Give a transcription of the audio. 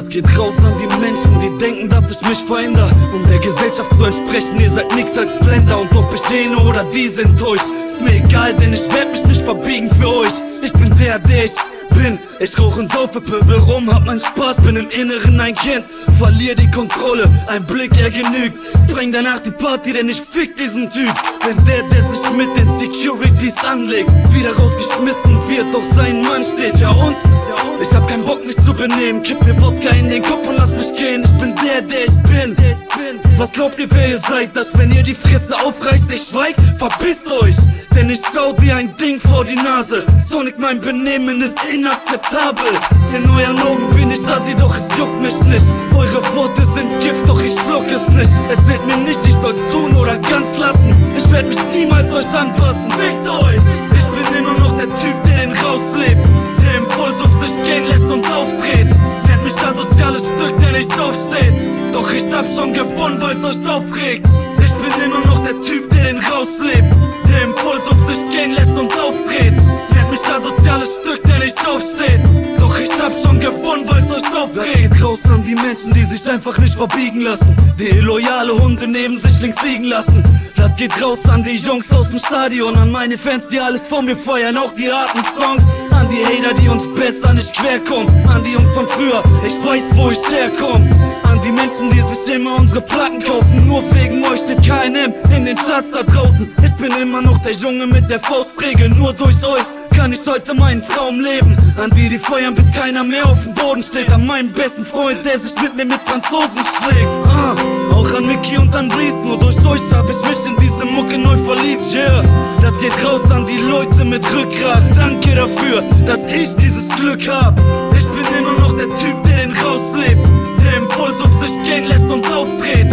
Das geht raus an die Menschen, die denken, dass ich mich veränder. Um der Gesellschaft zu entsprechen, ihr seid nix als Blender. Und ob ich den oder die sind durch, ist mir egal, denn ich werd mich nicht verbiegen für euch. Ich bin der, der ich bin. Ich rauch und saufe Pöbel rum, hab meinen Spaß, bin im Inneren ein Kind. Verlier die Kontrolle, ein Blick, er genügt. Spreng danach die Party, denn ich fick diesen Typ. Wenn der, der sich mit den Securities anlegt, wieder rausgeschmissen wird, doch sein Mann steht. Ja und? Ich hab keinen Bock, mich zu benehmen. Kipp mir Wodka in den Kopf und lass mich gehen. Ich bin der, der ich bin. Was glaubt ihr, wer ihr seid? Dass wenn ihr die Fresse aufreißt, ich schweig? Verpisst euch! Denn ich schau dir ein Ding vor die Nase. Sonic, mein Benehmen ist inakzeptabel. In euren Augen bin ich assi, doch es juckt mich nicht. Eure Worte sind Gift, doch ich schluck es nicht. Erzählt mir nicht, ich soll's tun oder ganz lassen. Ich werd mich niemals euch anpassen. Fickt euch! Doch ich hab schon gewonnen, weil's euch aufregt. Ich bin immer noch der Typ, der den rauslebt. Der im Vollsuff sich gehen lässt und aufdreht. Nennt mich asoziales Stück, der nicht aufsteht. Doch ich hab schon gewonnen, weil's euch aufregt. Geht raus an die Menschen, die sich einfach nicht verbiegen lassen. Die loyale Hunde neben sich links liegen lassen. Das geht raus an die Jungs aus dem Stadion, an meine Fans, die alles von mir feiern, auch die harten Songs. An die Hater, die uns besser nicht querkommen. An die Jungs von früher, ich weiß, wo ich herkomm. Unsere Platten kaufen. Nur wegen euch steht KNM in den Charts da draußen. Ich bin immer noch der Junge mit der Faustregel, nur durch euch kann ich heute meinen Traum leben. An die, die feuern, bis keiner mehr auf dem Boden steht. An meinen besten Freund, der sich mit mir mit Franzosen schlägt. Ah, auch an Mickey und an Dries, nur durch euch hab ich mich in diese Mucke neu verliebt, yeah. Das geht raus an die Leute mit Rückgrat. Danke dafür, dass ich dieses Glück hab. Ich bin immer noch der Typ, der den rauslebt. Der im Vollsuff sich gehen lässt und aufdreht.